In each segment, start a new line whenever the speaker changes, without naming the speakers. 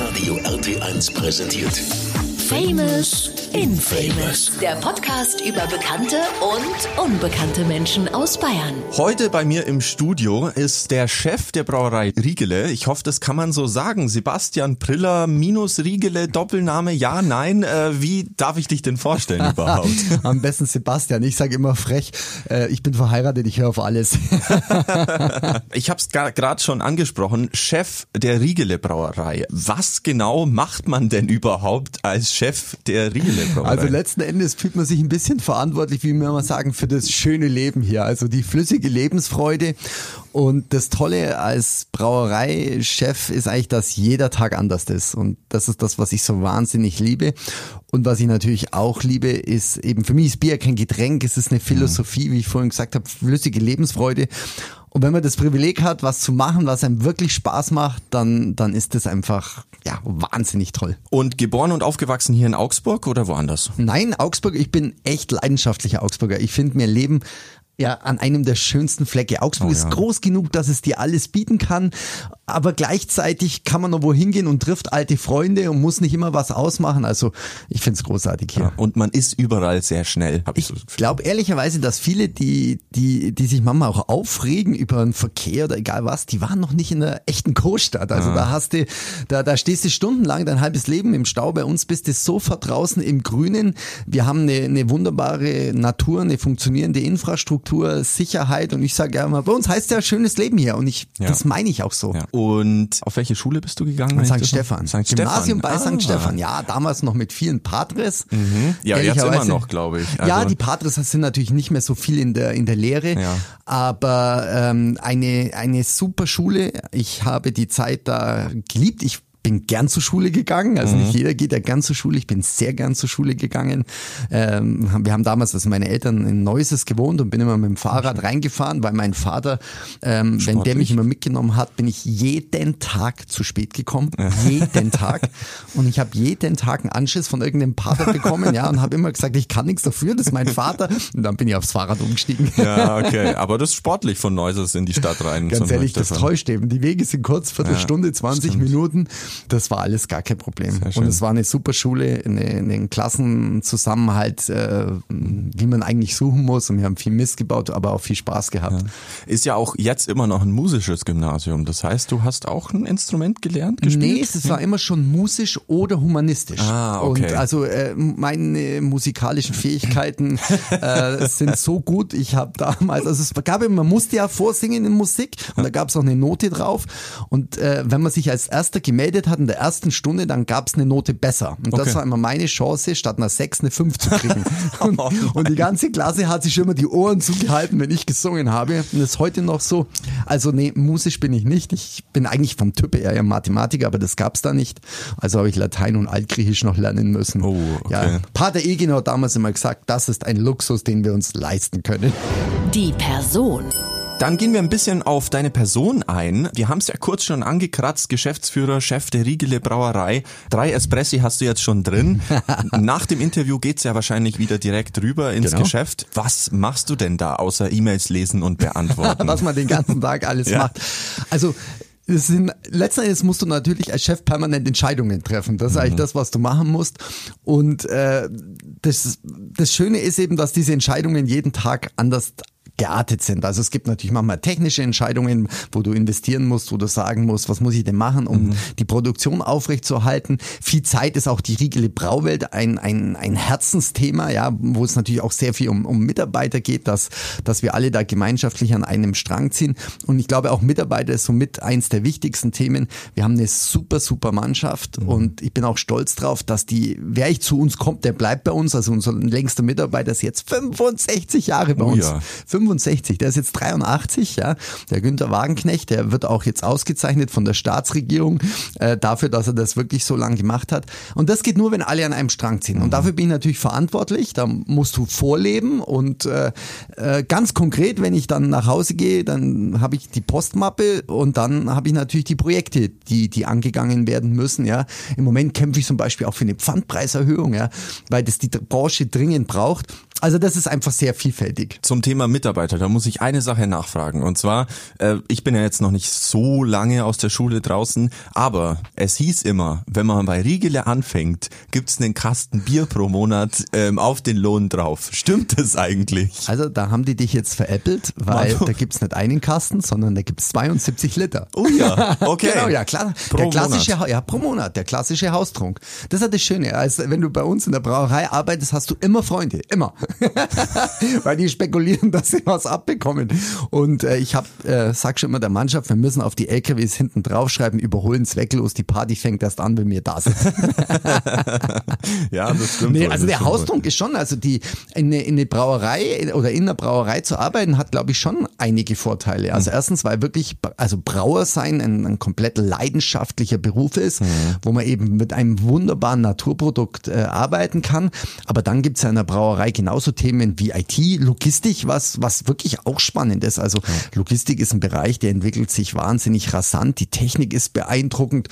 Hitradio RT1 präsentiert.
Famous Infamous. Der Podcast über bekannte und unbekannte Menschen aus Bayern.
Heute bei mir im Studio ist der Chef der Brauerei Riegele. Ich hoffe, das kann man so sagen. Sebastian Priller minus Riegele, Doppelname, ja, nein. Äh, wie darf ich dich denn vorstellen überhaupt?
Am besten Sebastian. Ich sage immer frech, äh, ich bin verheiratet, ich höre auf alles.
ich habe es gerade schon angesprochen, Chef der Riegele Brauerei. Was genau macht man denn überhaupt als Chef der Riegele Brauerei?
Also letzten Endes fühlt man sich ein bisschen verantwortlich, wie wir mal sagen, für das schöne Leben hier. Also die flüssige Lebensfreude. Und das Tolle als Brauereichef ist eigentlich, dass jeder Tag anders ist. Und das ist das, was ich so wahnsinnig liebe. Und was ich natürlich auch liebe, ist eben, für mich ist Bier kein Getränk, es ist eine Philosophie, wie ich vorhin gesagt habe, flüssige Lebensfreude. Und wenn man das Privileg hat, was zu machen, was einem wirklich Spaß macht, dann, dann ist das einfach, ja, wahnsinnig toll.
Und geboren und aufgewachsen hier in Augsburg oder woanders?
Nein, Augsburg, ich bin echt leidenschaftlicher Augsburger. Ich finde mir Leben ja an einem der schönsten Flecke. Augsburg
Oh,
ist
ja.
groß genug, dass es dir alles bieten kann, aber gleichzeitig kann man noch wohin gehen und trifft alte Freunde und muss nicht immer was ausmachen. Also ich find's großartig hier.
Und man ist überall sehr schnell. Ich so
glaube ehrlicherweise, dass viele, die, die, die sich manchmal auch aufregen über den Verkehr oder egal was, die waren noch nicht in der echten Großstadt. Also da hast du, da, da stehst du stundenlang dein halbes Leben im Stau. Bei uns bist du sofort draußen im Grünen. Wir haben eine, eine wunderbare Natur, eine funktionierende Infrastruktur, Sicherheit und ich sage ja immer, bei uns heißt ja schönes Leben hier und ich,
Ja.
das meine ich auch so.
Ja. Und auf welche Schule bist du gegangen?
St. Stefan.
St.
Gymnasium
Stefan.
bei
Ah.
St. Stefan. Ja, damals noch mit vielen Patres.
Ja, jetzt immer noch, glaube ich.
ja,
Also-
die Patres sind natürlich nicht mehr so viel in der, in der Lehre,
Ja.
aber ähm, eine, eine super Schule. Ich habe die Zeit da geliebt. Ich bin gern zur Schule gegangen. Also
Mhm.
nicht jeder geht ja gern zur Schule. Ich bin sehr gern zur Schule gegangen. Ähm, wir haben damals, also meine Eltern in Neuses gewohnt und bin immer mit dem Fahrrad reingefahren, weil mein Vater, ähm, wenn der mich immer mitgenommen hat, bin ich jeden Tag zu spät gekommen. Jeden Tag. Und ich habe jeden Tag einen Anschiss von irgendeinem Pater bekommen, ja, und habe immer gesagt, ich kann nichts dafür, das ist mein Vater. Und dann bin ich aufs Fahrrad umgestiegen.
Ja, okay. Aber das ist sportlich von Neuses in die Stadt rein.
Ganz ehrlich, das täuscht eben. Die Wege sind kurz, Viertelstunde, 20 Minuten. Das war alles gar kein Problem. Und es war eine super Schule, eine, eine Klassenzusammenhalt, äh, wie man eigentlich suchen muss. Und wir haben viel Mist gebaut, aber auch viel Spaß gehabt.
Ist ja auch jetzt immer noch ein musisches Gymnasium. Das heißt, du hast auch ein Instrument gelernt, gespielt?
Nee, es war immer schon musisch oder humanistisch.
Ah, okay.
Und also äh, meine musikalischen Fähigkeiten äh, sind so gut. Ich habe damals, also es gab immer, man musste ja vorsingen in Musik und da gab es auch eine Note drauf. Und äh, wenn man sich als erster gemeldet hat in der ersten Stunde, dann gab es eine Note besser. Und das
Okay.
war immer meine Chance, statt einer 6 eine 5 zu kriegen. und, und die ganze Klasse hat sich immer die Ohren zugehalten, wenn ich gesungen habe. Und das ist heute noch so. Also nee, musisch bin ich nicht. Ich bin eigentlich vom Typ her eher Mathematiker, aber das gab's da nicht. Also habe ich Latein und Altgriechisch noch lernen müssen.
Oh, okay.
Ja, Pater Egin hat damals immer gesagt, das ist ein Luxus, den wir uns leisten können.
Die Person.
Dann gehen wir ein bisschen auf deine Person ein. Wir haben es ja kurz schon angekratzt. Geschäftsführer, Chef der Riegele Brauerei. Drei Espressi hast du jetzt schon drin. Nach dem Interview geht's ja wahrscheinlich wieder direkt rüber ins
Genau.
Geschäft. Was machst du denn da, außer E-Mails lesen und beantworten?
was man den ganzen Tag alles
Ja.
macht. Also es sind, letzten Endes musst du natürlich als Chef permanent Entscheidungen treffen. Das ist eigentlich das, was du machen musst. Und äh, das, das Schöne ist eben, dass diese Entscheidungen jeden Tag anders geartet sind. Also es gibt natürlich manchmal technische Entscheidungen, wo du investieren musst, wo du sagen musst, was muss ich denn machen, um die Produktion aufrechtzuerhalten. Viel Zeit ist auch die Riegele Brauwelt ein, ein, ein Herzensthema, ja, wo es natürlich auch sehr viel um, um Mitarbeiter geht, dass, dass wir alle da gemeinschaftlich an einem Strang ziehen. Und ich glaube auch Mitarbeiter ist somit eins der wichtigsten Themen. Wir haben eine super, super Mannschaft und ich bin auch stolz drauf, dass die, wer ich zu uns kommt, der bleibt bei uns. Also unser längster Mitarbeiter ist jetzt 65 Jahre bei
Oh
uns.
ja.
65, der ist jetzt 83, ja. Der Günther Wagenknecht, der wird auch jetzt ausgezeichnet von der Staatsregierung äh, dafür, dass er das wirklich so lange gemacht hat. Und das geht nur, wenn alle an einem Strang ziehen. Und dafür bin ich natürlich verantwortlich. Da musst du vorleben und äh, äh, ganz konkret, wenn ich dann nach Hause gehe, dann habe ich die Postmappe und dann habe ich natürlich die Projekte, die die angegangen werden müssen. Ja, im Moment kämpfe ich zum Beispiel auch für eine Pfandpreiserhöhung, ja, weil das die Branche dringend braucht. Also das ist einfach sehr vielfältig.
Zum Thema Mitarbeiter, da muss ich eine Sache nachfragen. Und zwar, äh, ich bin ja jetzt noch nicht so lange aus der Schule draußen, aber es hieß immer, wenn man bei Riegele anfängt, gibt's einen Kasten Bier pro Monat ähm, auf den Lohn drauf. Stimmt das eigentlich?
Also da haben die dich jetzt veräppelt, weil da gibt's nicht einen Kasten, sondern da gibt's 72 Liter.
Oh ja, okay.
genau, ja klar.
Pro
der klassische,
Monat.
Ja pro Monat, der klassische Haustrunk. Das ist das Schöne. Also wenn du bei uns in der Brauerei arbeitest, hast du immer Freunde, immer, weil die spekulieren, dass sie was abbekommen. Und äh, ich hab, äh, sag schon immer der Mannschaft, wir müssen auf die LKWs hinten draufschreiben, überholen zwecklos. Die Party fängt erst an, wenn wir da sind.
Ja, das stimmt.
Nee, also der. Haustrunk ist schon, also die in eine, in eine Brauerei oder in einer Brauerei zu arbeiten, hat, glaube ich, schon einige Vorteile.
Mhm.
Also erstens, weil wirklich, also Brauer sein ein, ein komplett leidenschaftlicher Beruf ist,
Mhm.
wo man eben mit einem wunderbaren Naturprodukt äh, arbeiten kann. Aber dann gibt's ja in der Brauerei genauso Themen wie IT, Logistik, was, was wirklich auch spannend ist. Also Logistik ist ein Bereich, der entwickelt sich wahnsinnig rasant. Die Technik ist beeindruckend.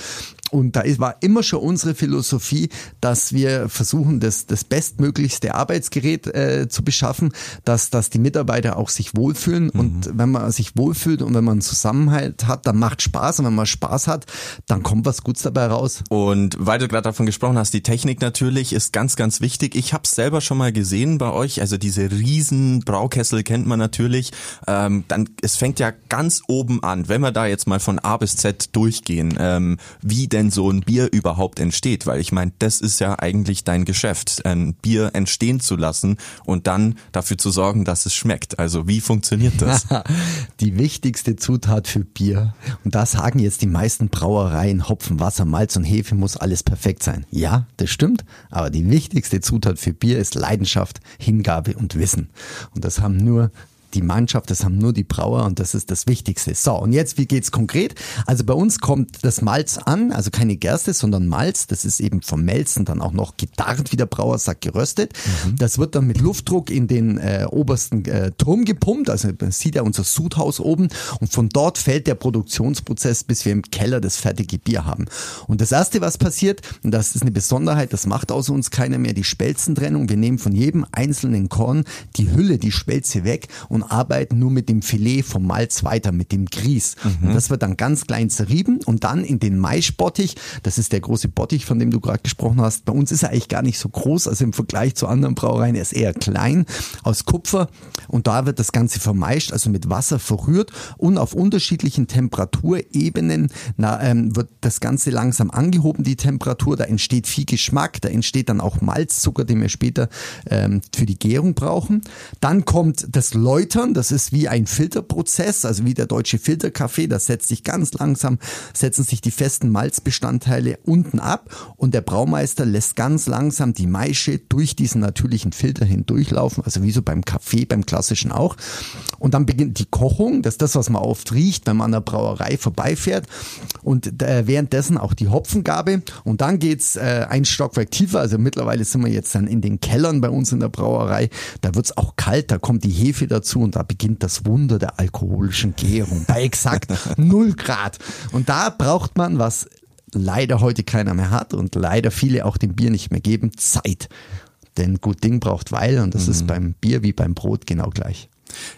Und da war immer schon unsere Philosophie, dass wir versuchen, das, das bestmöglichste Arbeitsgerät äh, zu beschaffen, dass, dass die Mitarbeiter auch sich wohlfühlen. Und wenn man sich wohlfühlt und wenn man einen Zusammenhalt hat, dann macht Spaß. Und wenn man Spaß hat, dann kommt was Gutes dabei raus.
Und weil du gerade davon gesprochen hast, die Technik natürlich ist ganz, ganz wichtig. Ich habe es selber schon mal gesehen bei euch. Also diese riesen Braukessel kennt man natürlich. Ähm, dann es fängt ja ganz oben an, wenn wir da jetzt mal von A bis Z durchgehen, ähm, wie denn so ein Bier überhaupt entsteht. Weil ich meine, das ist ja eigentlich dein Geschäft, ein Bier entstehen zu lassen und dann dafür zu sorgen, dass es schmeckt. Also wie funktioniert das?
Die wichtigste Zutat für Bier. Und da sagen jetzt die meisten Brauereien, Hopfen, Wasser, Malz und Hefe muss alles perfekt sein. Ja, das stimmt. Aber die wichtigste Zutat für Bier ist Leidenschaft, Hingabe und Wissen. Und das haben nur die Mannschaft, das haben nur die Brauer und das ist das Wichtigste. So, und jetzt, wie geht's konkret? Also bei uns kommt das Malz an, also keine Gerste, sondern Malz. Das ist eben vom Melzen dann auch noch gedarrt, wie der Brauer sagt, geröstet. Das wird dann mit Luftdruck in den äh, obersten äh, Turm gepumpt, also man sieht ja unser Sudhaus oben und von dort fällt der Produktionsprozess, bis wir im Keller das fertige Bier haben. Und das erste, was passiert, und das ist eine Besonderheit, das macht außer uns keiner mehr, die Spelzentrennung. Wir nehmen von jedem einzelnen Korn die Hülle, die Spelze weg und arbeiten nur mit dem Filet vom Malz weiter, mit dem Grieß. Und das wird dann ganz klein zerrieben und dann in den Maischbottich, das ist der große Bottich, von dem du gerade gesprochen hast. Bei uns ist er eigentlich gar nicht so groß, also im Vergleich zu anderen Brauereien, er ist eher klein, aus Kupfer und da wird das Ganze vermeischt, also mit Wasser verrührt und auf unterschiedlichen Temperaturebenen na, ähm, wird das Ganze langsam angehoben, die Temperatur, da entsteht viel Geschmack, da entsteht dann auch Malzzucker, den wir später ähm, für die Gärung brauchen. Dann kommt das Läutern, das ist wie ein Filterprozess, also wie der deutsche Filterkaffee, das setzt sich ganz langsam, setzen sich die festen Malzbestandteile unten ab und der Braumeister lässt ganz langsam die Maische durch diesen natürlichen Filter hindurchlaufen, also wie so beim Kaffee, beim klassischen auch. Und dann beginnt die Kochung, das ist das, was man oft riecht, wenn man an der Brauerei vorbeifährt. Und äh, währenddessen auch die Hopfengabe. Und dann geht's äh, ein Stockwerk tiefer. Also mittlerweile sind wir jetzt dann in den Kellern bei uns in der Brauerei. Da wird's auch kalt, da kommt die Hefe dazu und da beginnt das Wunder der alkoholischen Gärung bei exakt null Grad. Und da braucht man, was leider heute keiner mehr hat und leider viele auch dem Bier nicht mehr geben, Zeit. Denn gut Ding braucht Weil und das ist beim Bier wie beim Brot genau gleich.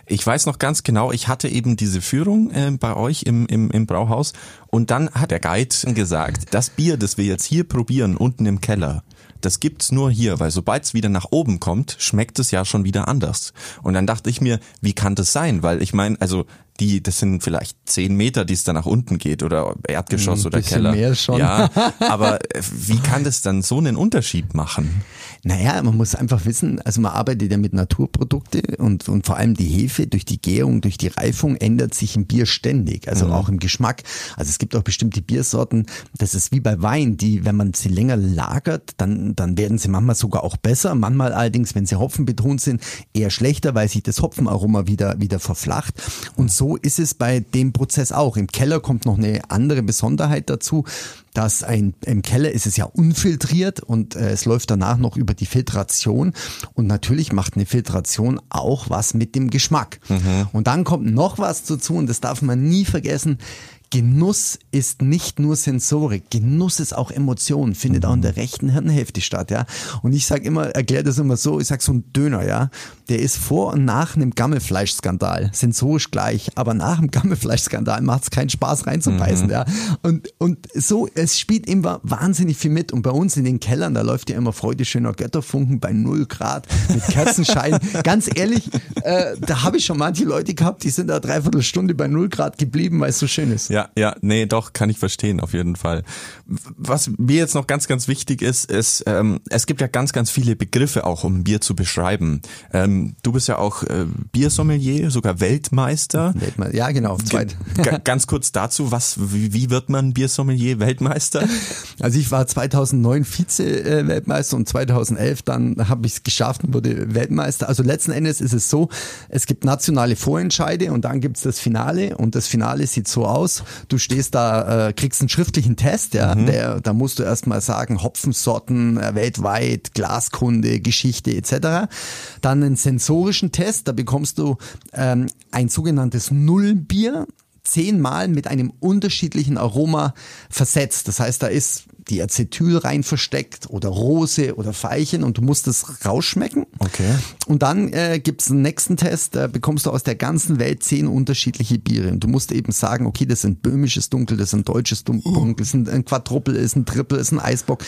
Ich weiß noch ganz genau, ich hatte eben diese Führung äh, bei euch im, im, im Brauhaus und dann hat der Guide gesagt, das Bier, das wir jetzt hier probieren, unten im Keller, das gibt's nur hier, weil sobald es wieder nach oben kommt, schmeckt es ja schon wieder anders. Und dann dachte ich mir, wie kann das sein? Weil ich meine, also die, das sind vielleicht zehn Meter, die es da nach unten geht oder Erdgeschoss
Ein
oder
bisschen
Keller.
mehr schon.
Ja, aber äh, wie kann das dann so einen Unterschied machen?
Naja, man muss einfach wissen, also man arbeitet ja mit Naturprodukte und, und vor allem die Hefe durch die Gärung, durch die Reifung ändert sich im Bier ständig, also auch im Geschmack. Also es gibt auch bestimmte Biersorten, das ist wie bei Wein, die, wenn man sie länger lagert, dann, dann werden sie manchmal sogar auch besser, manchmal allerdings, wenn sie hopfenbetont sind, eher schlechter, weil sich das Hopfenaroma wieder, wieder verflacht. Und so ist es bei dem Prozess auch. Im Keller kommt noch eine andere Besonderheit dazu dass ein, im Keller ist es ja unfiltriert und äh, es läuft danach noch über die Filtration und natürlich macht eine Filtration auch was mit dem Geschmack. Und dann kommt noch was dazu und das darf man nie vergessen. Genuss ist nicht nur Sensorik, Genuss ist auch Emotion, findet auch in der rechten Hirnhälfte statt, ja. Und ich sage immer, erkläre das immer so, ich sage so ein Döner, ja, der ist vor und nach einem Gammelfleischskandal sensorisch gleich, aber nach dem Gammelfleischskandal macht es keinen Spaß reinzubeißen, mhm. ja. Und, und so, es spielt immer wahnsinnig viel mit und bei uns in den Kellern, da läuft ja immer Freude schöner Götterfunken bei null Grad mit Kerzenschein. Ganz ehrlich, äh, da habe ich schon manche Leute gehabt, die sind da dreiviertel Stunde bei null Grad geblieben, weil es so schön ist.
Ja, ja, nee, doch, kann ich verstehen, auf jeden Fall. Was mir jetzt noch ganz, ganz wichtig ist, ist, ähm, es gibt ja ganz, ganz viele Begriffe auch, um Bier zu beschreiben. Ähm, du bist ja auch äh, Biersommelier, sogar Weltmeister.
Weltmeister. Ja, genau.
Zweit. ganz kurz dazu, was, wie, wie wird man Biersommelier, Weltmeister?
Also ich war 2009 Vize-Weltmeister und 2011 dann habe ich es geschafft und wurde Weltmeister. Also letzten Endes ist es so, es gibt nationale Vorentscheide und dann gibt es das Finale und das Finale sieht so aus, du stehst da, äh, kriegst einen schriftlichen Test, ja, mhm. der, da musst du erstmal sagen, Hopfensorten äh, weltweit, Glaskunde, Geschichte etc. Dann einen sensorischen Test, da bekommst du ähm, ein sogenanntes Nullbier, zehnmal mit einem unterschiedlichen Aroma versetzt. Das heißt, da ist die Acetyl rein versteckt oder Rose oder Veilchen und du musst es rausschmecken.
Okay.
Und dann äh, gibt es einen nächsten Test, da bekommst du aus der ganzen Welt zehn unterschiedliche Biere. Und du musst eben sagen, okay, das sind böhmisches Dunkel, das sind deutsches Dunkel, uh. das sind ein Quadruppel, ist ein Triple, ist ein Eisbock,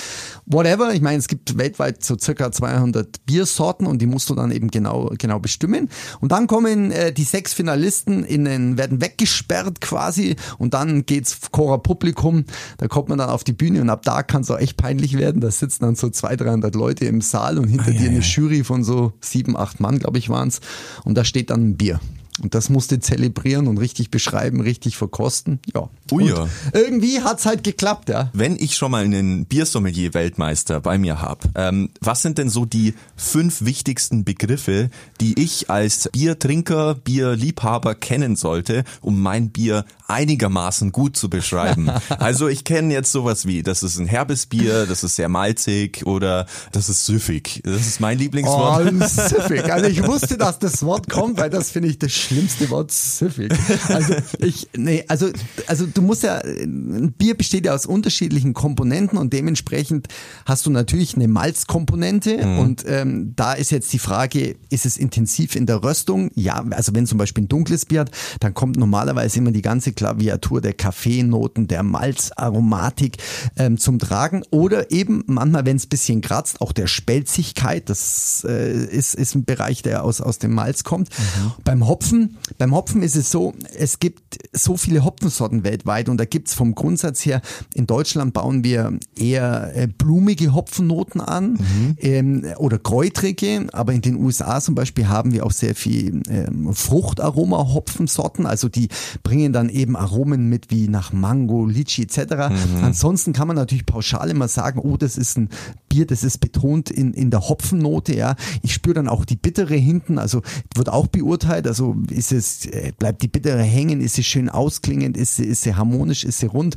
whatever. Ich meine, es gibt weltweit so circa 200 Biersorten und die musst du dann eben genau, genau bestimmen. Und dann kommen äh, die sechs Finalisten in den, werden weggesperrt quasi und dann geht's Cora Publikum, da kommt man dann auf die Bühne und ab da kann es auch echt peinlich werden. Da sitzen dann so 200, 300 Leute im Saal und hinter ah, dir ja, eine ja. Jury von so sieben, acht Mann, glaube ich, waren es. Und da steht dann ein Bier. Und das musste zelebrieren und richtig beschreiben, richtig verkosten. Ja.
Ui, ja.
Irgendwie hat's halt geklappt, ja.
Wenn ich schon mal einen Biersommelier-Weltmeister bei mir habe, ähm, was sind denn so die fünf wichtigsten Begriffe, die ich als Biertrinker, Bierliebhaber kennen sollte, um mein Bier einigermaßen gut zu beschreiben? also ich kenne jetzt sowas wie, das ist ein herbes Bier, das ist sehr malzig oder das ist süffig. Das ist mein Lieblingswort.
Oh, süffig. Also ich wusste, dass das Wort kommt, weil das finde ich das schlimmste Wort süffig. Also ich, nee, also, also du musst ja, ein Bier besteht ja aus unterschiedlichen Komponenten und dementsprechend hast du natürlich eine Malzkomponente mhm. und ähm, da ist jetzt die Frage, ist es intensiv in der Röstung? Ja, also wenn zum Beispiel ein dunkles Bier hat, dann kommt normalerweise immer die ganze Klaviatur der Kaffeenoten, der Malzaromatik ähm, zum Tragen oder eben manchmal, wenn es bisschen kratzt, auch der Spelzigkeit, das äh, ist, ist ein Bereich, der aus, aus dem Malz kommt. Mhm. Beim Hopfen beim Hopfen ist es so, es gibt so viele Hopfensorten weltweit und da gibt's vom Grundsatz her, in Deutschland bauen wir eher äh, blumige Hopfennoten an mhm. ähm, oder kräutrige, aber in den USA zum Beispiel haben wir auch sehr viel ähm, Fruchtaroma-Hopfensorten, also die bringen dann eben Aromen mit wie nach Mango, Litchi etc. Mhm. Ansonsten kann man natürlich pauschal immer sagen, oh, das ist ein Bier, das ist betont in, in der Hopfennote, ja. Ich spüre dann auch die bittere hinten, also wird auch beurteilt, also ist es, äh, bleibt die Bittere hängen, ist sie schön ausklingend, ist sie, ist sie harmonisch, ist sie rund.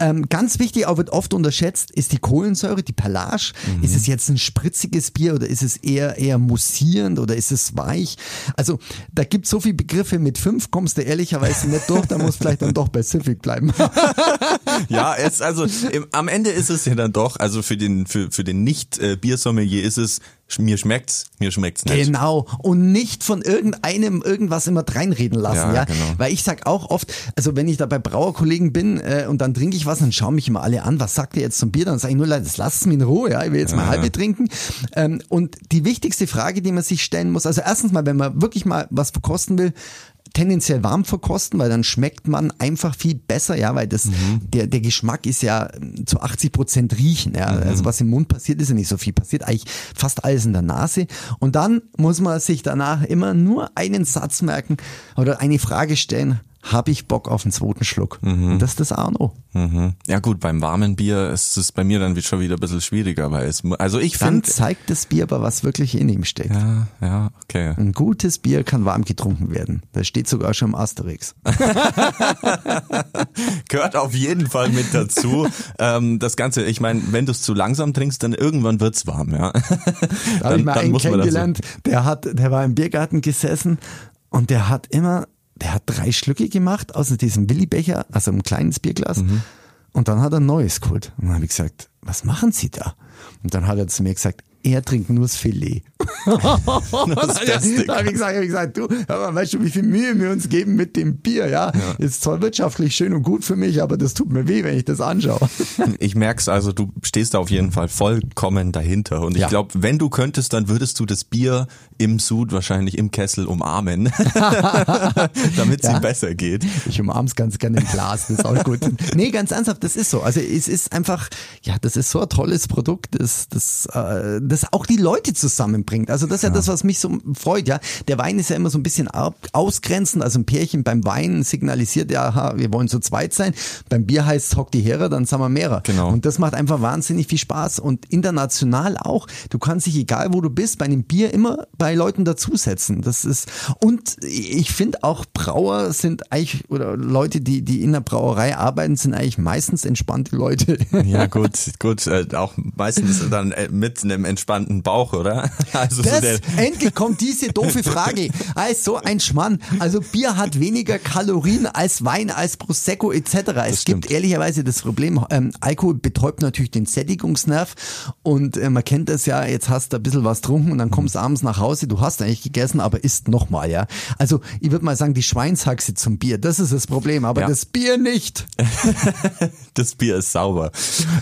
Ähm, ganz wichtig, auch wird oft unterschätzt, ist die Kohlensäure, die Perlage. Mhm. Ist es jetzt ein spritziges Bier oder ist es eher, eher mussierend oder ist es weich? Also da gibt es so viele Begriffe, mit fünf kommst du ehrlicherweise nicht durch, da muss vielleicht dann doch bei Civic bleiben.
ja, jetzt also im, am Ende ist es ja dann doch, also für den, für, für den Nicht-Biersommelier ist es mir schmeckt's, mir schmeckt's nicht.
Genau. Und nicht von irgendeinem irgendwas immer reinreden lassen, ja. ja?
Genau.
Weil ich sag auch oft, also wenn ich da bei Brauerkollegen bin äh, und dann trinke ich was, dann schauen mich immer alle an, was sagt ihr jetzt zum Bier? Dann sage ich nur, das lasst es mir in Ruhe, ja, ich will jetzt ja. mal halbe trinken. Ähm, und die wichtigste Frage, die man sich stellen muss, also erstens mal, wenn man wirklich mal was verkosten will, tendenziell warm verkosten, weil dann schmeckt man einfach viel besser, ja, weil das, mhm. der, der Geschmack ist ja zu 80 Prozent riechen, ja. Mhm. Also was im Mund passiert, ist ja nicht so viel. Passiert eigentlich fast alles in der Nase. Und dann muss man sich danach immer nur einen Satz merken oder eine Frage stellen habe ich Bock auf einen zweiten Schluck. Mhm. Und das ist das Arno.
Mhm. Ja gut, beim warmen Bier ist es bei mir dann schon wieder ein bisschen schwieriger, weil es, also ich finde.
Dann zeigt das Bier aber, was wirklich in ihm steckt.
Ja, ja, okay.
Ein gutes Bier kann warm getrunken werden. Das steht sogar schon im Asterix.
Gehört auf jeden Fall mit dazu. ähm, das Ganze, ich meine, wenn du es zu langsam trinkst, dann irgendwann wird's warm, ja.
da habe ich mal einen kennengelernt, der hat, der war im Biergarten gesessen und der hat immer der hat drei Schlücke gemacht aus diesem Willibecher, also ein kleines Bierglas.
Mhm.
Und dann hat er ein neues geholt. Und dann habe ich gesagt, was machen Sie da? Und dann hat er zu mir gesagt, er trinkt nur das Filet.
Das
da habe ich gesagt, hab ich gesagt, du, mal, weißt du, wie viel Mühe wir uns geben mit dem Bier, ja? Ist zwar wirtschaftlich schön und gut für mich, aber das tut mir weh, wenn ich das anschaue.
Ich merk's also, du stehst da auf jeden Fall vollkommen dahinter. Und ich
Ja.
glaube, wenn du könntest, dann würdest du das Bier im Sud wahrscheinlich im Kessel umarmen, damit es
Ja.
ihm besser geht.
Ich umarm's ganz gerne im Glas, das ist auch gut. Nee, ganz ernsthaft, das ist so. Also es ist einfach, ja, das ist so ein tolles Produkt, das, das, äh, das auch die Leute zusammenbringt. Also das ist ja, das, was mich so freut, ja. Der Wein ist ja immer so ein bisschen au- ausgrenzend. Also ein Pärchen beim Wein signalisiert ja, aha, wir wollen zu zweit sein. Beim Bier heißt hock die Herer, dann sind wir mehrer.
Genau.
Und das macht einfach wahnsinnig viel Spaß und international auch. Du kannst dich, egal wo du bist, bei einem Bier immer bei Leuten dazusetzen. Das ist, und ich finde auch Brauer sind eigentlich, oder Leute, die, die in der Brauerei arbeiten, sind eigentlich meistens entspannte Leute.
Ja, gut, gut, äh, auch meistens dann äh, mit einem entspannten Bauch, oder? Also so
Das,
der,
endlich kommt diese doofe Frage. Als so ein Schmann. Also Bier hat weniger Kalorien als Wein, als Prosecco etc. Es
stimmt.
gibt ehrlicherweise das Problem, ähm, Alkohol betäubt natürlich den Sättigungsnerv und äh, man kennt das ja, jetzt hast du ein bisschen was getrunken und dann kommst du abends nach Hause, du hast eigentlich gegessen, aber isst nochmal, ja. Also ich würde mal sagen, die Schweinshaxe zum Bier, das ist das Problem, aber
Ja.
das Bier nicht.
das Bier ist sauber.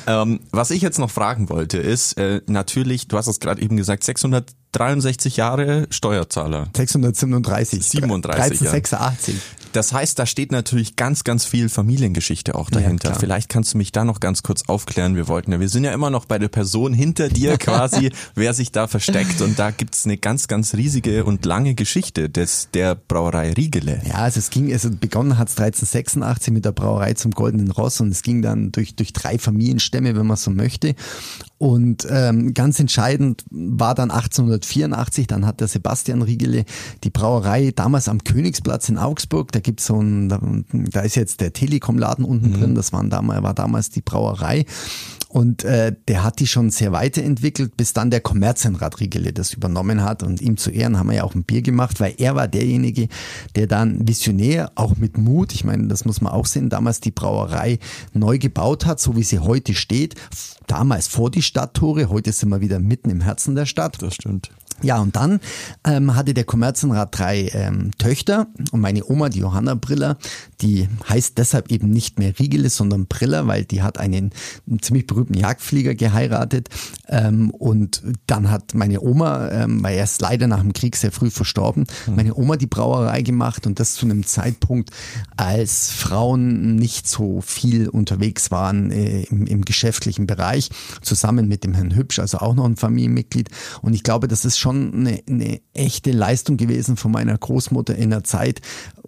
Ähm, was ich jetzt noch fragen wollte, ist äh, natürlich, du hast es gerade eben gesagt, 663 Jahre Steuerzahler.
637.
37, ja.
1386.
Das heißt, da steht natürlich ganz, ganz viel Familiengeschichte auch dahinter.
klar.
Vielleicht kannst du mich da noch ganz kurz aufklären. Wir wollten ja, wir sind ja immer noch bei der Person hinter dir quasi, wer sich da versteckt. Und da gibt's eine ganz, ganz riesige und lange Geschichte des, der Brauerei Riegele.
Ja, also es ging, also begonnen hat's 1386 mit der Brauerei zum Goldenen Ross und es ging dann durch, durch drei Familienstämme, wenn man so möchte. Und ähm, ganz entscheidend war dann 1884, dann hat der Sebastian Riegele die Brauerei damals am Königsplatz in Augsburg, da gibt's so ein, da, ist jetzt der Telekom-Laden unten drin, das waren damals, war damals die Brauerei. Und äh, der hat die schon sehr weiterentwickelt, bis dann der Kommerzienrat Riegele das übernommen hat. Und ihm zu Ehren haben wir ja auch ein Bier gemacht, weil er war derjenige, der dann visionär, auch mit Mut, ich meine, das muss man auch sehen, damals die Brauerei neu gebaut hat, so wie sie heute steht. Damals vor die Stadttore, heute sind wir wieder mitten im Herzen der Stadt.
Das stimmt.
Ja, und dann ähm, hatte der Kommerzienrat drei ähm, Töchter und meine Oma, die Johanna Briller, die heißt deshalb eben nicht mehr Riegele, sondern Briller, weil die hat einen, einen ziemlich berühmten Jagdflieger geheiratet ähm, und dann hat meine Oma, ähm, weil er ist leider nach dem Krieg sehr früh verstorben, meine Oma die Brauerei gemacht und das zu einem Zeitpunkt, als Frauen nicht so viel unterwegs waren äh, im, im geschäftlichen Bereich, zusammen mit dem Herrn Hübsch, also auch noch ein Familienmitglied. Und ich glaube, das ist schon eine, eine echte Leistung gewesen von meiner Großmutter in der Zeit.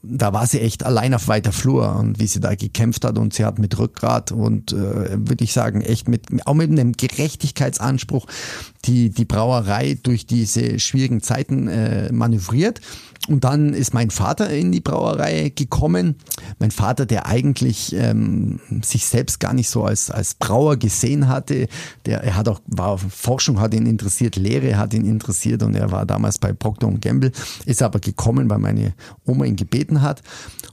Da war sie echt allein auf weiter Flur und wie sie da gekämpft hat und sie hat mit Rückgrat und äh, würde ich sagen, echt mit, auch mit einem Gerechtigkeitsanspruch die, die Brauerei durch diese schwierigen Zeiten äh, manövriert. Und dann ist mein Vater in die Brauerei gekommen. Mein Vater, der eigentlich ähm, sich selbst gar nicht so als, als Brauer gesehen hatte. Der, er hat auch, war Forschung hat ihn interessiert, Lehre hat ihn interessiert und er war damals bei Procter Gamble, ist aber gekommen, weil meine Oma ihn gebeten hat.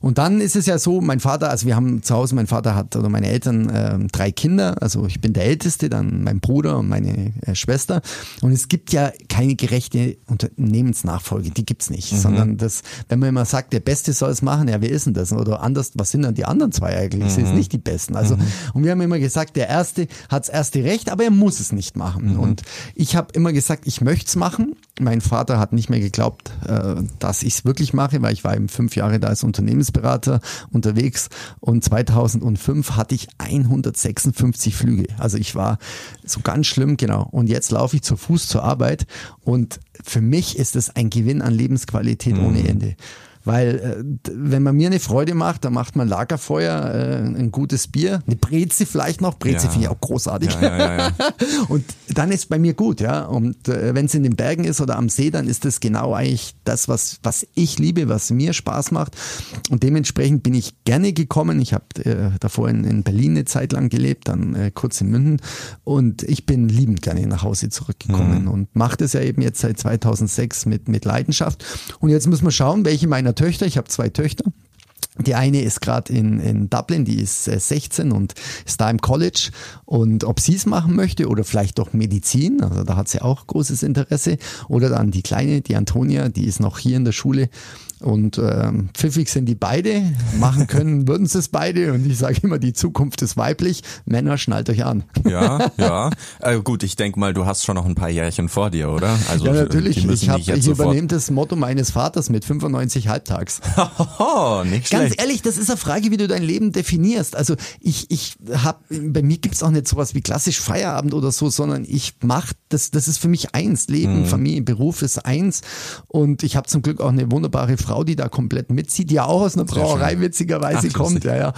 Und dann ist es ja so, mein Vater, also wir haben zu Hause, mein Vater hat oder meine Eltern ähm, drei Kinder, also ich bin der Älteste, dann mein Bruder und meine äh, Schwester. Und es gibt ja keine gerechte Unternehmensnachfolge, die gibt's nicht, sondern das, wenn man immer sagt, der Beste soll es machen, ja, wer ist denn das? Oder anders, was sind dann die anderen zwei eigentlich? Das sind nicht die Besten. Also, und wir haben immer gesagt, der Erste hat's erste Recht, aber er muss es nicht machen. Und ich habe immer gesagt, ich möchte es machen. Mein Vater hat nicht mehr geglaubt, äh, dass ich es wirklich mache, weil ich war eben fünf Jahre da als Unternehmensberater unterwegs und 2005 hatte ich 156 Flüge. Also ich war so ganz schlimm, genau. Und jetzt laufe ich zu Fuß zur Arbeit und für mich ist es ein Gewinn an Lebensqualität ohne Ende. Weil äh, wenn man mir eine Freude macht, dann macht man Lagerfeuer, äh, ein gutes Bier, eine Breze vielleicht noch. Breze
Ja.
finde ich auch großartig.
Ja, ja.
Und dann ist bei mir gut, ja. Und äh, wenn es in den Bergen ist oder am See, dann ist das genau eigentlich das, was, was ich liebe, was mir Spaß macht. Und dementsprechend bin ich gerne gekommen. Ich habe äh, davor in, in Berlin eine Zeit lang gelebt, dann äh, kurz in München. Und ich bin liebend gerne nach Hause zurückgekommen und mache das ja eben jetzt seit 2006 mit, mit Leidenschaft. Und jetzt müssen wir schauen, welche meiner meiner Töchter, ich habe zwei Töchter, die eine ist gerade in, in Dublin, die ist 16 und ist da im College. Und ob sie es machen möchte oder vielleicht doch Medizin, also da hat sie auch großes Interesse. Oder dann die Kleine, die Antonia, die ist noch hier in der Schule und ähm, pfiffig sind die beide, machen können, würden sie es beide. Und ich sage immer, die Zukunft ist weiblich. Männer, schnallt euch an.
Ja, ja. Äh, gut, ich denke mal, du hast schon noch ein paar Jährchen vor dir, oder?
Also, ja, natürlich. Ich, hab, ich übernehme das Motto meines Vaters mit 95 halbtags.
nicht schlecht.
Ganz ehrlich, das ist eine Frage, wie du dein Leben definierst. Also ich, ich habe, bei mir gibt's auch nicht sowas wie klassisch Feierabend oder so, sondern ich mache, das, das ist für mich eins. Leben, mhm. Familie, Beruf ist eins. Und ich habe zum Glück auch eine wunderbare Frau Frau, die da komplett mitzieht, ja auch aus einer Brauerei witzigerweise Ach, kommt. Ja, ja.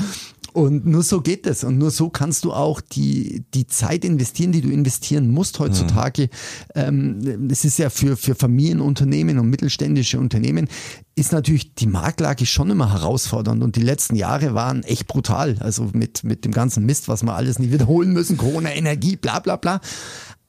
Und nur so geht es. Und nur so kannst du auch die, die Zeit investieren, die du investieren musst heutzutage. Mhm. Ähm, es ist ja für, für Familienunternehmen und mittelständische Unternehmen ist natürlich die Marktlage schon immer herausfordernd und die letzten Jahre waren echt brutal. Also mit, mit dem ganzen Mist, was wir alles nicht wiederholen müssen, Corona, Energie, bla bla bla.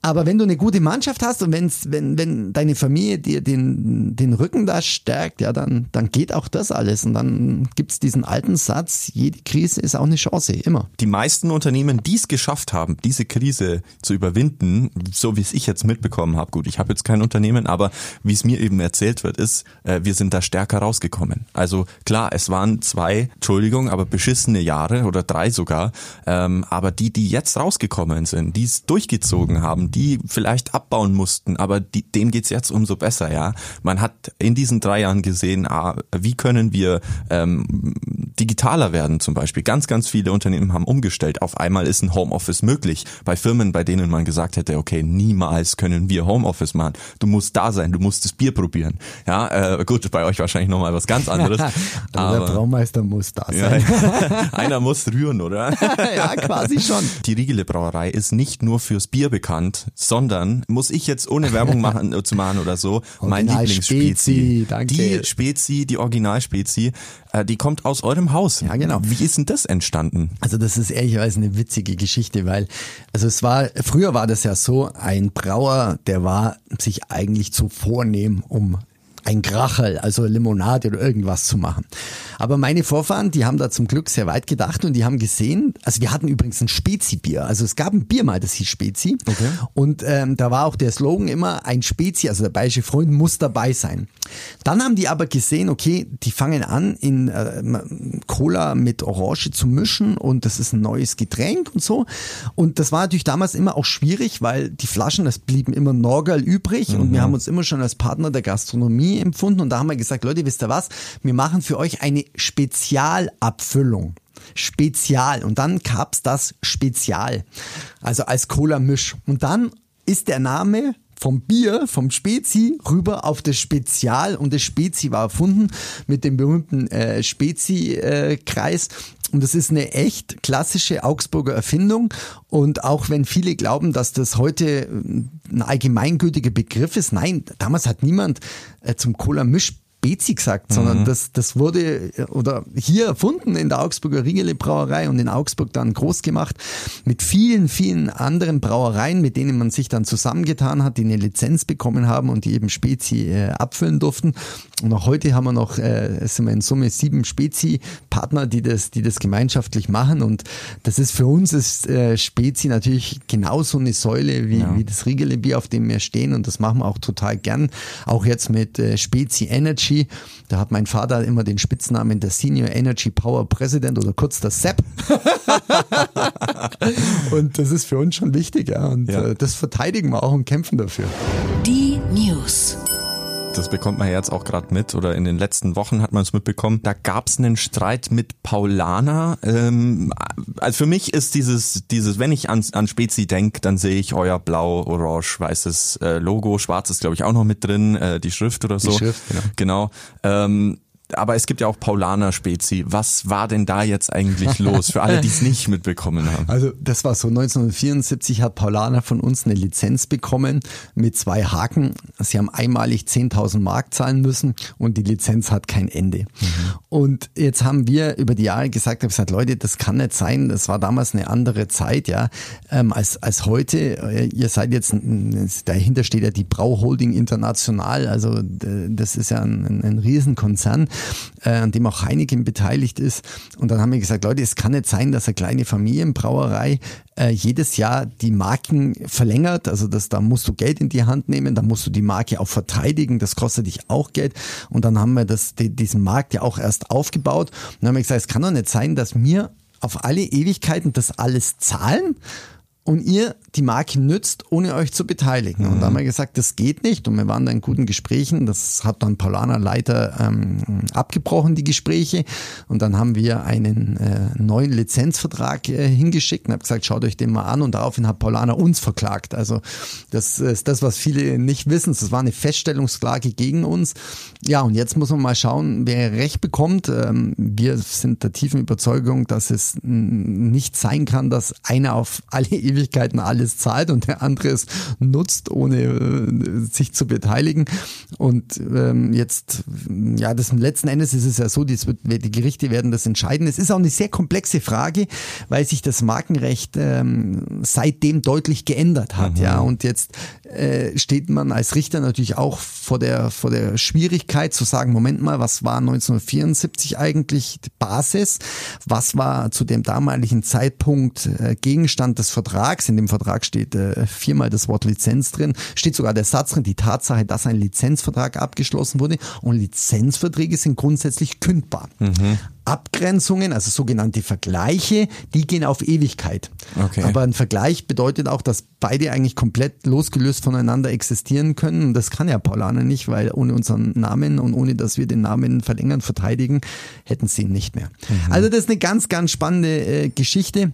Aber wenn du eine gute Mannschaft hast und wenn's, wenn, wenn deine Familie dir den, den Rücken da stärkt, ja, dann, dann geht auch das alles. Und dann gibt's diesen alten Satz, jede Krise ist auch eine Chance, immer.
Die meisten Unternehmen, die es geschafft haben, diese Krise zu überwinden, so wie es ich jetzt mitbekommen habe, gut, ich habe jetzt kein Unternehmen, aber wie es mir eben erzählt wird, ist, äh, wir sind da stärker rausgekommen. Also klar, es waren zwei, Entschuldigung, aber beschissene Jahre oder drei sogar, ähm, aber die, die jetzt rausgekommen sind, die es durchgezogen haben, die vielleicht abbauen mussten, aber die, denen geht's jetzt umso besser, ja. Man hat in diesen drei Jahren gesehen, ah, wie können wir ähm, digitaler werden zum Beispiel. Ganz, ganz viele Unternehmen haben umgestellt. Auf einmal ist ein Homeoffice möglich. Bei Firmen, bei denen man gesagt hätte, okay, niemals können wir Homeoffice machen. Du musst da sein, du musst das Bier probieren. Ja, äh, gut, bei euch wahrscheinlich nochmal was ganz anderes.
aber, der Braumeister muss da sein.
Ja, einer muss rühren, oder?
ja, quasi schon.
Die Riegele Brauerei ist nicht nur fürs Bier bekannt, sondern muss ich jetzt ohne Werbung machen, äh, zu machen oder so, mein Lieblingsspezi. Die Spezi, die Originalspezi, äh, die kommt aus eurem Haus.
Ja, genau.
Wie ist denn das entstanden?
Also das ist ehrlicherweise eine witzige Geschichte, weil also es war früher war das ja so, ein Brauer, der war sich eigentlich zu vornehm, um ein Grachel, also Limonade oder irgendwas zu machen. Aber meine Vorfahren, die haben da zum Glück sehr weit gedacht und die haben gesehen, also wir hatten übrigens ein Spezi-Bier. Also es gab ein Bier mal, das hieß Spezi. Okay. Und ähm, da war auch der Slogan immer, ein Spezi, also der bayerische Freund muss dabei sein. Dann haben die aber gesehen, okay, die fangen an, in äh, Cola mit Orange zu mischen und das ist ein neues Getränk und so. Und das war natürlich damals immer auch schwierig, weil die Flaschen, das blieben immer Norgal übrig mhm. und wir haben uns immer schon als Partner der Gastronomie empfunden und da haben wir gesagt, Leute, wisst ihr was? Wir machen für euch eine Spezialabfüllung. Spezial. Und dann gab's das Spezial. Also als Cola-Misch. Und dann ist der Name vom Bier, vom Spezi rüber auf das Spezial und das Spezi war erfunden mit dem berühmten äh, Spezi-Kreis. Äh, und das ist eine echt klassische Augsburger Erfindung. Und auch wenn viele glauben, dass das heute ein allgemeingültiger Begriff ist, nein, damals hat niemand äh, zum Cola-Misch Spezi gesagt, sondern mhm. das, das wurde oder hier erfunden in der Augsburger Riegele Brauerei und in Augsburg dann groß gemacht mit vielen, vielen anderen Brauereien, mit denen man sich dann zusammengetan hat, die eine Lizenz bekommen haben und die eben Spezi äh, abfüllen durften. Und auch heute haben wir noch, äh, sind wir in Summe sieben Spezi-Partner, die das, die das gemeinschaftlich machen. Und das ist für uns ist äh, Spezi natürlich genauso eine Säule wie, ja. wie das Riegele-Bier, auf dem wir stehen. Und das machen wir auch total gern. Auch jetzt mit äh, Spezi Energy Energy. Da hat mein Vater immer den Spitznamen der Senior Energy Power President oder kurz der SEP. und das ist für uns schon wichtig, ja. Und ja. Äh, das verteidigen wir auch und kämpfen dafür.
Die News.
Das bekommt man jetzt auch gerade mit oder in den letzten Wochen hat man es mitbekommen. Da gab es einen Streit mit Paulana. Ähm, also für mich ist dieses, dieses, wenn ich an, an Spezi denke, dann sehe ich euer blau, orange, weißes äh, Logo, schwarz ist glaube ich auch noch mit drin, äh, die Schrift oder so.
Die Schrift, genau.
genau. Ähm, aber es gibt ja auch Paulaner Spezi. Was war denn da jetzt eigentlich los für alle, die es nicht mitbekommen haben?
Also das war so 1974 hat Paulaner von uns eine Lizenz bekommen mit zwei Haken. Sie haben einmalig 10.000 Mark zahlen müssen und die Lizenz hat kein Ende. Mhm. Und jetzt haben wir über die Jahre gesagt, gesagt, Leute, das kann nicht sein. Das war damals eine andere Zeit, ja, ähm, als als heute. Ihr seid jetzt dahinter steht ja die Brauholding International. Also das ist ja ein, ein Riesenkonzern. Äh, an dem auch Heineken beteiligt ist. Und dann haben wir gesagt, Leute, es kann nicht sein, dass eine kleine Familienbrauerei äh, jedes Jahr die Marken verlängert. Also das, da musst du Geld in die Hand nehmen, da musst du die Marke auch verteidigen, das kostet dich auch Geld. Und dann haben wir das, die, diesen Markt ja auch erst aufgebaut. Und dann haben wir gesagt, es kann doch nicht sein, dass wir auf alle Ewigkeiten das alles zahlen und ihr die Marke nützt, ohne euch zu beteiligen. Mhm. Und da haben wir gesagt, das geht nicht. Und wir waren da in guten Gesprächen. Das hat dann Paulaner Leiter ähm, abgebrochen, die Gespräche. Und dann haben wir einen äh, neuen Lizenzvertrag äh, hingeschickt und habe gesagt, schaut euch den mal an. Und daraufhin hat Paulaner uns verklagt. Also das ist das, was viele nicht wissen. Das war eine Feststellungsklage gegen uns. Ja, und jetzt muss man mal schauen, wer Recht bekommt. Ähm, wir sind der tiefen Überzeugung, dass es nicht sein kann, dass einer auf alle Ewigkeiten alles zahlt und der andere es nutzt, ohne äh, sich zu beteiligen. Und ähm, jetzt, ja, das letzten Endes ist es ja so, die, die Gerichte werden das entscheiden. Es ist auch eine sehr komplexe Frage, weil sich das Markenrecht ähm, seitdem deutlich geändert hat. Mhm. Ja, und jetzt äh, steht man als Richter natürlich auch vor der vor der Schwierigkeit zu sagen, Moment mal, was war 1974 eigentlich die Basis? Was war zu dem damaligen Zeitpunkt äh, Gegenstand des Vertrags? Vertrags, in dem Vertrag steht äh, viermal das Wort Lizenz drin, steht sogar der Satz drin, die Tatsache, dass ein Lizenzvertrag abgeschlossen wurde und Lizenzverträge sind grundsätzlich kündbar. Mhm. Abgrenzungen, also sogenannte Vergleiche, die gehen auf Ewigkeit. Okay. Aber ein Vergleich bedeutet auch, dass beide eigentlich komplett losgelöst voneinander existieren können. Und das kann ja Paulaner nicht, weil ohne unseren Namen und ohne dass wir den Namen verlängern, verteidigen, hätten sie ihn nicht mehr. Mhm. Also das ist eine ganz, ganz spannende äh, Geschichte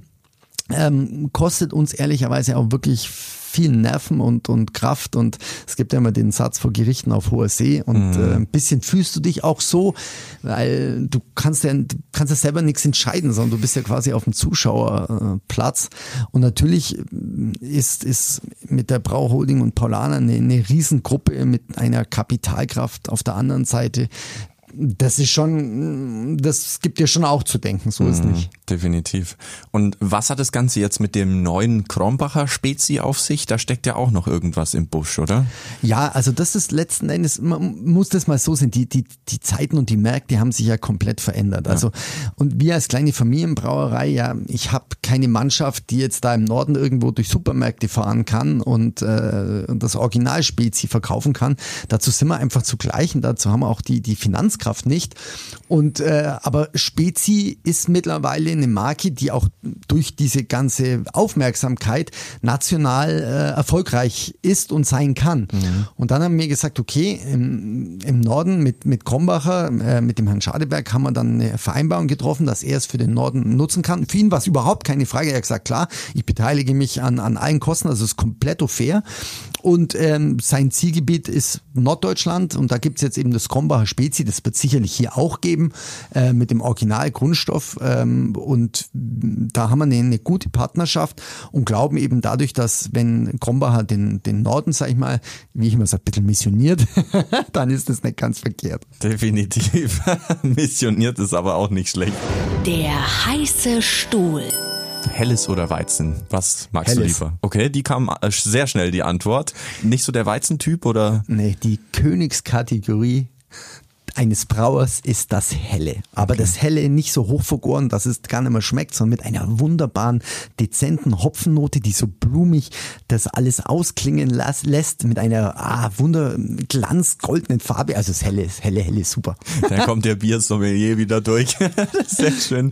ähm, kostet uns ehrlicherweise auch wirklich viel Nerven und, und Kraft. Und es gibt ja immer den Satz vor Gerichten auf hoher See. Und mhm. äh, ein bisschen fühlst du dich auch so, weil du kannst ja, du kannst ja selber nichts entscheiden, sondern du bist ja quasi auf dem Zuschauerplatz. Und natürlich ist, ist mit der Brauholding und Paulaner eine, eine Riesengruppe mit einer Kapitalkraft auf der anderen Seite, das ist schon, das gibt dir schon auch zu denken, so ist mhm, nicht.
Definitiv. Und was hat das Ganze jetzt mit dem neuen Krombacher Spezi auf sich? Da steckt ja auch noch irgendwas im Busch, oder?
Ja, also das ist letzten Endes, man muss das mal so sehen, die, die, die Zeiten und die Märkte haben sich ja komplett verändert. Ja. Also, und wir als kleine Familienbrauerei, ja, ich habe keine Mannschaft, die jetzt da im Norden irgendwo durch Supermärkte fahren kann und äh, das Originalspezi verkaufen kann. Dazu sind wir einfach zu gleichen, dazu haben wir auch die, die Finanzkraft nicht. Und äh, aber Spezi ist mittlerweile eine Marke, die auch durch diese ganze Aufmerksamkeit national äh, erfolgreich ist und sein kann. Mhm. Und dann haben wir gesagt, okay, im, im Norden mit mit Krombacher, äh, mit dem Herrn Schadeberg haben wir dann eine Vereinbarung getroffen, dass er es für den Norden nutzen kann. Für ihn war es überhaupt keine Frage. Er hat gesagt, klar, ich beteilige mich an an allen Kosten, also es ist komplett fair. Und ähm, sein Zielgebiet ist Norddeutschland und da gibt's jetzt eben das Krombacher Spezi, das wird sicherlich hier auch geben, äh, mit dem Originalgrundstoff. Ähm, und da haben wir eine, eine, gute Partnerschaft und glauben eben dadurch, dass wenn Krombacher den, den Norden, sag ich mal, wie ich immer sage, ein bisschen missioniert, dann ist das nicht ganz verkehrt.
Definitiv. missioniert ist aber auch nicht schlecht.
Der heiße Stuhl.
Helles oder Weizen? Was magst
Helles.
du lieber? Okay, die kam äh, sehr schnell die Antwort. Nicht so der Weizentyp oder?
Nee, die Königskategorie eines Brauers ist das Helle. Aber okay. das Helle nicht so hochvergoren, dass es gar nicht mehr schmeckt, sondern mit einer wunderbaren, dezenten Hopfennote, die so blumig das alles ausklingen lässt, mit einer ah, wunder glanzgoldenen Farbe. Also das Helle ist Helle, Helle, super.
Da kommt der Biersommelier wieder durch. Sehr schön.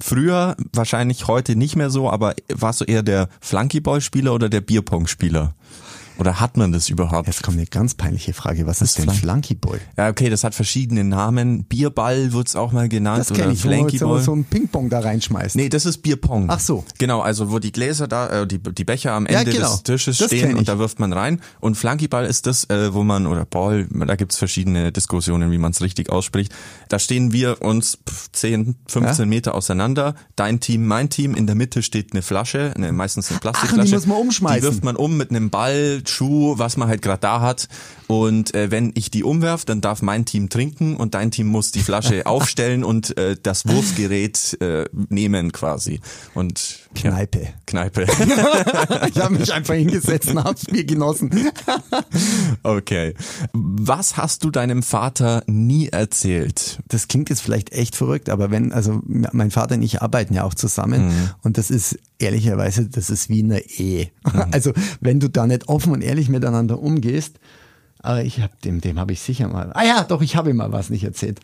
Früher, wahrscheinlich heute nicht mehr so, aber warst du eher der Flunkyball-Spieler oder der Bierpong-Spieler? Oder hat man das überhaupt?
Jetzt kommt eine ganz peinliche Frage. Was ist denn Flunky Boy?
Ja, okay, das hat verschiedene Namen. Bierball wird's auch mal genannt.
Das kenne ich, Flanky man so ein Ping-Pong da reinschmeißt.
Nee, das ist Bierpong.
Ach so.
Genau, also wo die Gläser da, äh, die, die Becher am Ende ja, genau. des Tisches das stehen und da wirft man rein. Und Flunkyball ist das, äh, wo man, oder Ball, da gibt's verschiedene Diskussionen, wie man es richtig ausspricht. Da stehen wir uns 10, 15 ja? Meter auseinander. Dein Team, mein Team. In der Mitte steht eine Flasche, eine, meistens eine Plastikflasche. Ach,
die muss man umschmeißen.
Die wirft man um mit einem Ball Schuh, was man halt gerade da hat. Und äh, wenn ich die umwerf, dann darf mein Team trinken und dein Team muss die Flasche aufstellen und äh, das Wurfgerät äh, nehmen quasi. Und
Kneipe.
Ja, Kneipe.
ich habe mich einfach hingesetzt und hab's Bier genossen.
okay. Was hast du deinem Vater nie erzählt?
Das klingt jetzt vielleicht echt verrückt, aber wenn, also mein Vater und ich arbeiten ja auch zusammen mhm. und das ist ehrlicherweise, das ist wie eine Ehe. Mhm. Also wenn du da nicht offen und ehrlich miteinander umgehst, aber ich habe dem, dem habe ich sicher mal. Ah ja, doch, ich habe ihm mal was nicht erzählt.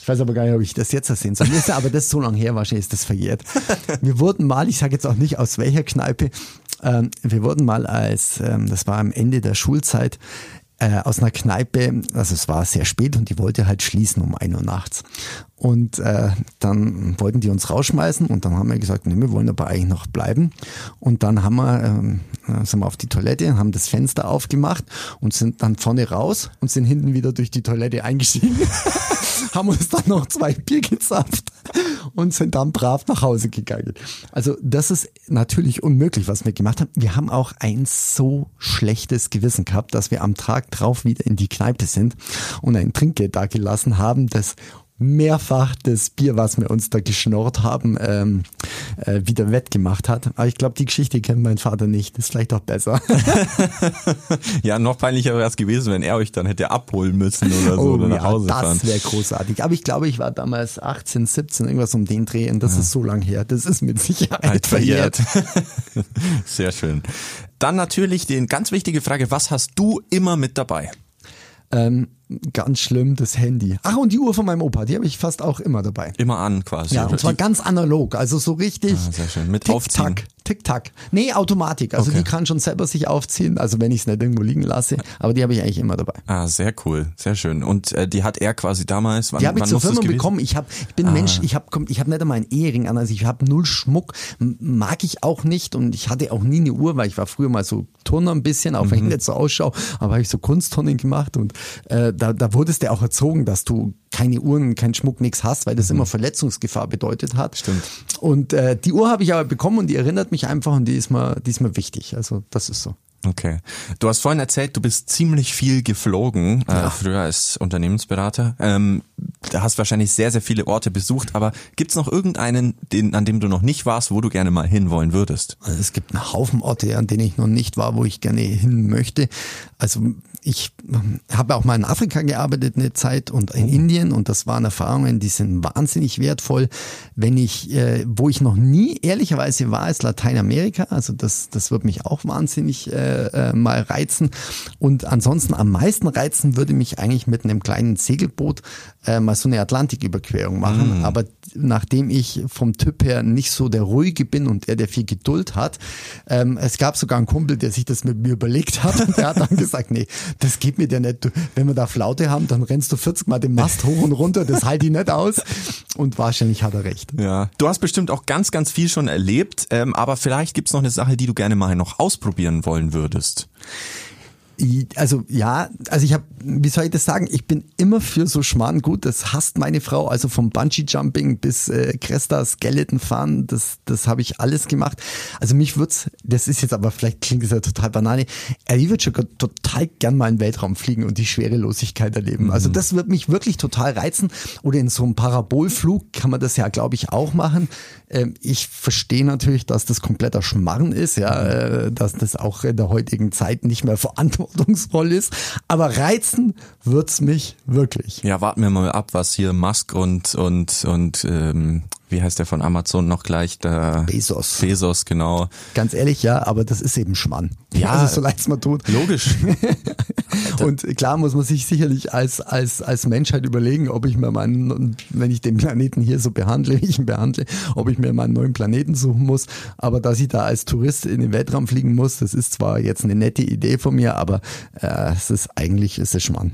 Ich weiß aber gar nicht, ob ich das jetzt erzählen soll. aber das ist so lange her, wahrscheinlich ist das verjährt. Wir wurden mal, ich sage jetzt auch nicht aus welcher Kneipe, ähm, wir wurden mal als, ähm, das war am Ende der Schulzeit, äh, aus einer Kneipe, also es war sehr spät und die wollte halt schließen um ein Uhr nachts. Und äh, dann wollten die uns rausschmeißen und dann haben wir gesagt, nee, wir wollen aber eigentlich noch bleiben. Und dann haben wir, ähm, sind wir auf die Toilette, haben das Fenster aufgemacht und sind dann vorne raus und sind hinten wieder durch die Toilette eingestiegen. haben uns dann noch zwei Bier gezapft und sind dann brav nach Hause gegangen. Also das ist natürlich unmöglich, was wir gemacht haben. Wir haben auch ein so schlechtes Gewissen gehabt, dass wir am Tag drauf wieder in die Kneipe sind und ein Trinkgeld da gelassen haben, das mehrfach das Bier, was wir uns da geschnorrt haben, ähm, äh, wieder wettgemacht hat. Aber ich glaube, die Geschichte kennt mein Vater nicht. Das ist vielleicht auch besser.
ja, noch peinlicher wäre es gewesen, wenn er euch dann hätte abholen müssen oder so
oh,
oder
nach
ja, Hause
das
fahren.
Das wäre großartig. Aber ich glaube, ich war damals 18, 17, irgendwas um den Dreh und das ja. ist so lang her. Das ist mit Sicherheit halt verjährt.
Sehr schön. Dann natürlich die ganz wichtige Frage, was hast du immer mit dabei?
Ähm, ganz schlimm, das Handy. Ach, und die Uhr von meinem Opa, die habe ich fast auch immer dabei.
Immer an quasi.
Ja, und zwar ganz analog, also so richtig.
Ah, sehr schön. Mit
Tick,
Aufziehen.
Tack, Tick, Tack. Nee, Automatik. Also
Okay.
die kann schon selber sich aufziehen, also wenn ich es nicht irgendwo liegen lasse. Aber die habe ich eigentlich immer dabei.
Ah, sehr cool, sehr schön. Und äh, die hat er quasi damals, wann,
Die habe ich zur Firma bekommen. Ich hab, ich bin ein Mensch, ich habe ich hab nicht einmal einen Ehering an, also ich habe null Schmuck, mag ich auch nicht und ich hatte auch nie eine Uhr, weil ich war früher mal so Turner ein bisschen, auch wenn ich nicht so ausschaue, aber habe ich so Kunstturnen gemacht und äh, da, da wurdest du auch erzogen, dass du keine Uhren, keinen Schmuck, nichts hast, weil das immer Verletzungsgefahr bedeutet hat.
Stimmt.
Und äh, die Uhr habe ich aber bekommen und die erinnert mich einfach und die ist mir, die ist mir wichtig. Also das ist so.
Okay. Du hast vorhin erzählt, du bist ziemlich viel geflogen, äh,
Ja.
früher als Unternehmensberater. Ähm, da hast wahrscheinlich sehr, sehr viele Orte besucht, aber gibt's noch irgendeinen, den, an dem du noch nicht warst, wo du gerne mal hinwollen würdest?
Also es gibt einen Haufen Orte, an denen ich noch nicht war, wo ich gerne hin möchte. Also ich ähm, habe auch mal in Afrika gearbeitet eine Zeit und in Indien und das waren Erfahrungen, die sind wahnsinnig wertvoll. Wenn ich, äh, wo ich noch nie ehrlicherweise war, ist Lateinamerika. Also das, das wird mich auch wahnsinnig äh, äh, mal reizen. Und ansonsten am meisten reizen würde mich eigentlich mit einem kleinen Segelboot äh, mal so eine Atlantiküberquerung machen. Aber nachdem ich vom Typ her nicht so der ruhige bin und der, der viel Geduld hat, ähm, es gab sogar einen Kumpel, der sich das mit mir überlegt hat und der hat dann gesagt, nee, das geht mir dir nicht. Du, wenn wir da Flaute haben, dann rennst du 40 Mal den Mast hoch und runter, das halte ich nicht aus. Und wahrscheinlich hat er recht.
Ja. Du hast bestimmt auch ganz, ganz viel schon erlebt, ähm, aber vielleicht gibt's noch eine Sache, die du gerne mal noch ausprobieren wollen würdest.
Also ja, also ich habe, wie soll ich das sagen? Ich bin immer für so Schmarrn gut. Das hasst meine Frau. Also vom Bungee Jumping bis äh, Cresta Skeleton fahren, das das habe ich alles gemacht. Also mich wird's, das ist jetzt aber vielleicht klingt es ja total banane. äh, Ich würde schon total gern mal in den Weltraum fliegen und die Schwerelosigkeit erleben. Also das wird mich wirklich total reizen. Oder in so einem Parabolflug kann man das ja, glaube ich, auch machen. Ähm, ich verstehe natürlich, dass das kompletter Schmarrn ist, ja, äh, dass das auch in der heutigen Zeit nicht mehr verantwortungsvoll ist. Aber reizen wird's mich wirklich.
Ja, warten wir mal ab, was hier Musk und und und ähm, wie heißt der von Amazon noch gleich? Der
Bezos.
Bezos, genau.
Ganz ehrlich, ja, aber das ist eben Schmarrn.
Ja.
also so leid es mir tut.
Logisch.
Und klar muss man sich sicherlich als, als, als Menschheit überlegen, ob ich mir meinen, wenn ich den Planeten hier so behandle, wie ich ihn behandle, ob ich mir meinen neuen Planeten suchen muss. Aber dass ich da als Tourist in den Weltraum fliegen muss, das ist zwar jetzt eine nette Idee von mir, aber äh, es ist eigentlich ist es Schmarrn.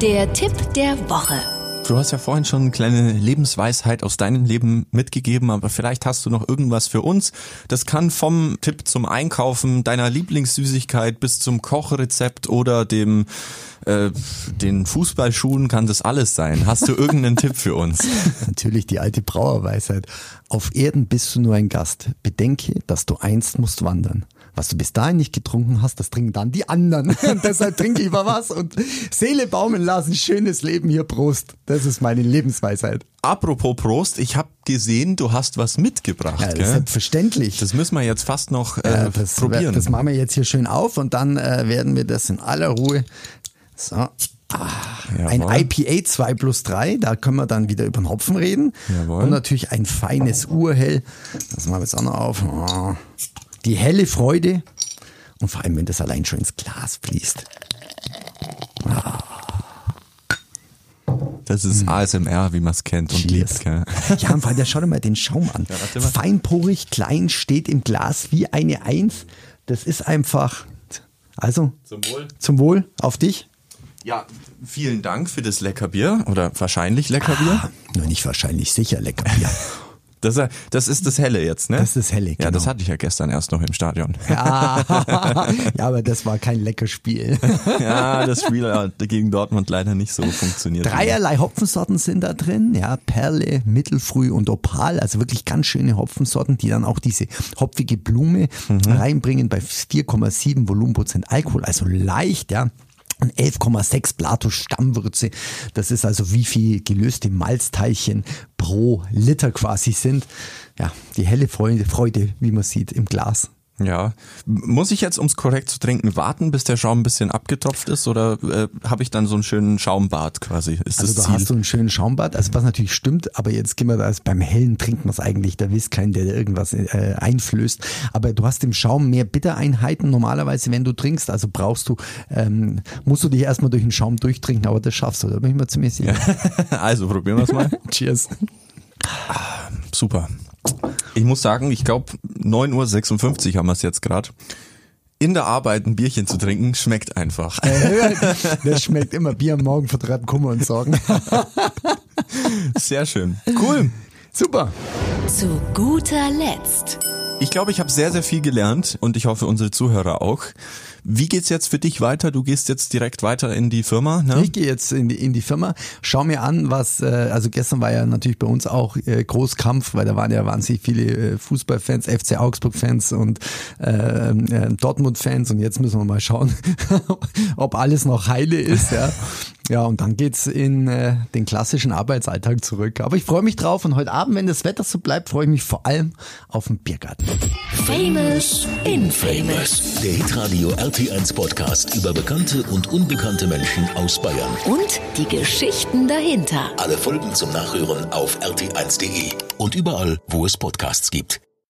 Der Tipp der Woche.
Du hast ja vorhin schon eine kleine Lebensweisheit aus deinem Leben mitgegeben, aber vielleicht hast du noch irgendwas für uns. Das kann vom Tipp zum Einkaufen deiner Lieblingssüßigkeit bis zum Kochrezept oder dem äh, den Fußballschuhen kann das alles sein. Hast du irgendeinen Tipp für uns?
Natürlich die alte Brauerweisheit. Auf Erden bist du nur ein Gast. Bedenke, dass du einst musst wandern. Was du bis dahin nicht getrunken hast, das trinken dann die anderen. Und deshalb trinke ich mal was und Seele baumeln lassen, schönes Leben hier, Prost. Das ist meine Lebensweisheit.
Apropos Prost, ich habe gesehen, du hast was mitgebracht.
Ja, selbstverständlich.
Das müssen wir jetzt fast noch äh,
Ja, das,
probieren.
das machen wir jetzt hier schön auf und dann äh, werden wir das in aller Ruhe. So. Ah, ein. IPA 2 plus 3, da können wir dann wieder über den Hopfen reden.
Jawohl.
Und natürlich ein feines Urhell. Das machen wir jetzt auch noch auf. Ah, Die helle Freude. Und vor allem, wenn das allein schon ins Glas fließt.
Das ist ASMR, wie man es kennt und
Cheers.
liebt. Gell?
Ja, und vor allem, schau dir mal den Schaum an.
mal.
Feinporig, klein, steht im Glas wie eine Eins. Das ist einfach. Also,
Zum Wohl.
zum Wohl auf dich.
Ja, vielen Dank für das Leckerbier oder wahrscheinlich Leckerbier.
Nur nicht wahrscheinlich sicher lecker Bier.
Das, äh, das ist das Helle jetzt, ne?
Das ist das Helle,
Ja, das
genau.
hatte ich ja gestern erst noch im Stadion.
ja, ja, aber das war kein lecker Spiel.
ja, das Spiel hat gegen Dortmund leider nicht so funktioniert.
Dreierlei Hopfensorten sind da drin, ja, Perle, Mittelfrüh und Opal, also wirklich ganz schöne Hopfensorten, die dann auch diese hopfige Blume reinbringen bei 4,7 Volumenprozent Alkohol, also leicht, ja. Und 11,6 Plato Stammwürze. Das ist also wie viel gelöste Malzteilchen pro Liter quasi sind. Ja, die helle Freude, Freude, wie man sieht, im Glas.
Ja. Muss ich jetzt, ums korrekt zu trinken, warten, bis der Schaum ein bisschen abgetropft ist oder äh, habe ich dann so einen schönen Schaumbad quasi? Ist
Also
das
da
Ziel?
hast du einen schönen Schaumbad, also was natürlich stimmt, aber jetzt gehen wir da also beim hellen trinkt man es eigentlich, da wisst kein, der dir irgendwas äh, einflößt. Aber du hast im Schaum mehr Bittereinheiten normalerweise, wenn du trinkst, also brauchst du, ähm, musst du dich erstmal durch den Schaum durchtrinken, aber das schaffst du, da bin ich mir ziemlich sicher.
also probieren wir es mal.
Cheers.
Super. Ich muss sagen, ich glaube 9.56 Uhr haben wir es jetzt gerade. In der Arbeit ein Bierchen zu trinken, schmeckt einfach.
Das schmeckt immer Bier am Morgen vertreibt Kummer und Sorgen.
Sehr schön. Cool.
Super.
Zu guter Letzt.
Ich glaube, ich habe sehr, sehr viel gelernt und ich hoffe, unsere Zuhörer auch. Wie geht's jetzt für dich weiter? Du gehst jetzt direkt weiter in die Firma, ne?
Ich gehe jetzt in die, in die Firma, schau mir an, was, äh, also gestern war ja natürlich bei uns auch äh, Großkampf, weil da waren ja wahnsinnig viele äh, Fußballfans, FC Augsburg-Fans und äh, äh, Dortmund-Fans und jetzt müssen wir mal schauen, ob alles noch heile ist, ja. Ja, und dann geht's in äh, den klassischen Arbeitsalltag zurück. Aber ich freue mich drauf und heute Abend, wenn das Wetter so bleibt, freue ich mich vor allem auf den Biergarten.
Famous in Famous.
Famous. Der Hitradio RT1 Podcast über bekannte und unbekannte Menschen aus Bayern.
Und die Geschichten dahinter.
Alle Folgen zum Nachhören auf rt1.de und überall, wo es Podcasts gibt.